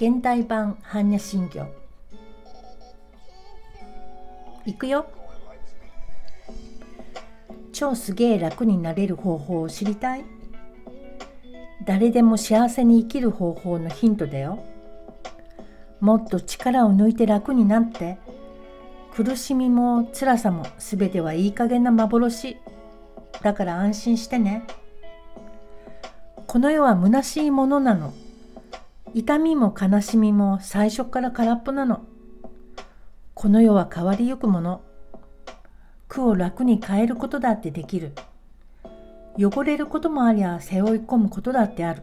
現代版般若心経。いくよ。超すげえ楽になれる方法を知りたい。誰でも幸せに生きる方法のヒントだよ。もっと力を抜いて楽になって苦しみも辛さも全てはいい加減な幻。だから安心してね。この世は虚しいものなの。痛みも悲しみも最初から空っぽなの。この世は変わりゆくもの。苦を楽に変えることだってできる。汚れることもありゃ背負い込むことだってある。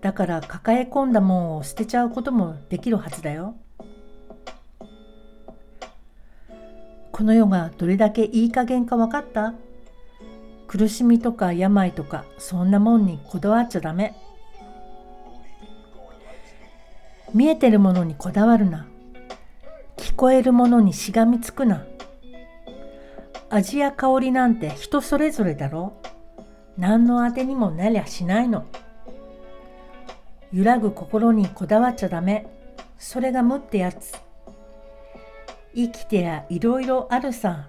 だから抱え込んだもんを捨てちゃうこともできるはずだよ。この世がどれだけいい加減か分かった？苦しみとか病とかそんなもんにこだわっちゃダメ。見えてるものにこだわるな。聞こえるものにしがみつくな。味や香りなんて人それぞれだろ。何のあてにもなりゃしないの。揺らぐ心にこだわっちゃダメ。それが無ってやつ。生きてやいろいろあるさ。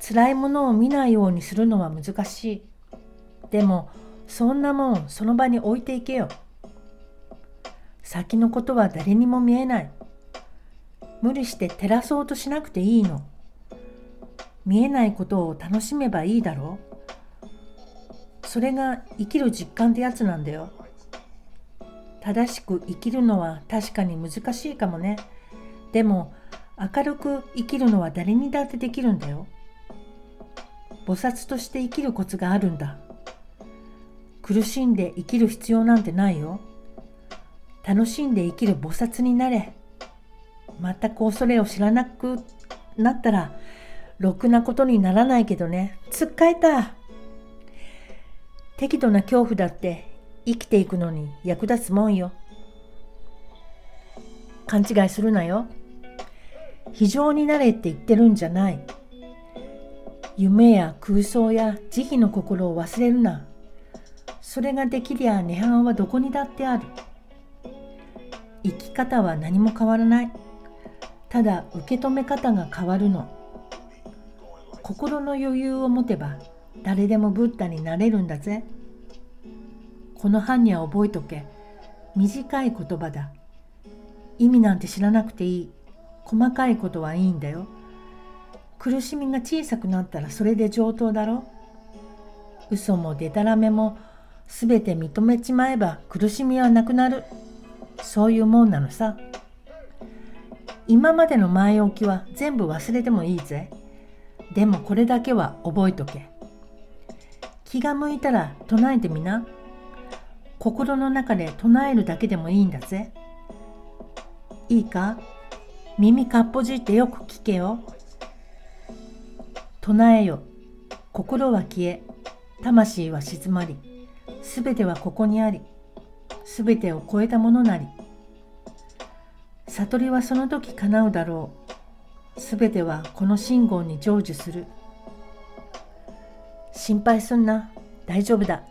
辛いものを見ないようにするのは難しい。でもそんなもんその場に置いていけよ。先のことは誰にも見えない。無理して照らそうとしなくていいの。見えないことを楽しめばいいだろう。それが生きる実感ってやつなんだよ。正しく生きるのは確かに難しいかもね。でも明るく生きるのは誰にだってできるんだよ。菩薩として生きるコツがあるんだ。苦しんで生きる必要なんてないよ。楽しんで生きる菩薩になれ。全く恐れを知らなくなったらろくなことにならないけどね。つっかえた。適度な恐怖だって生きていくのに役立つもんよ。勘違いするなよ。非常になれって言ってるんじゃない。夢や空想や慈悲の心を忘れるな。それができりゃ涅槃はどこにだってある。生き方は何も変わらない。ただ受け止め方が変わるの。心の余裕を持てば誰でもブッダになれるんだぜ。この般若を覚えとけ。短い言葉だ。意味なんて知らなくていい。細かいことはいいんだよ。苦しみが小さくなったらそれで上等だろ。嘘もでたらめもすべて認めちまえば苦しみはなくなる。そういうもんなのさ。今までの前置きは全部忘れてもいいぜ。でもこれだけは覚えとけ。気が向いたら唱えてみな。心の中で唱えるだけでもいいんだぜ。いいか？耳かっぽじってよく聞けよ。唱えよ。心は消え。魂は静まり。すべてはここにあり。すべてを超えたものなり。悟りはその時叶うだろう。すべてはこの信号に成就する。心配すんな。大丈夫だ。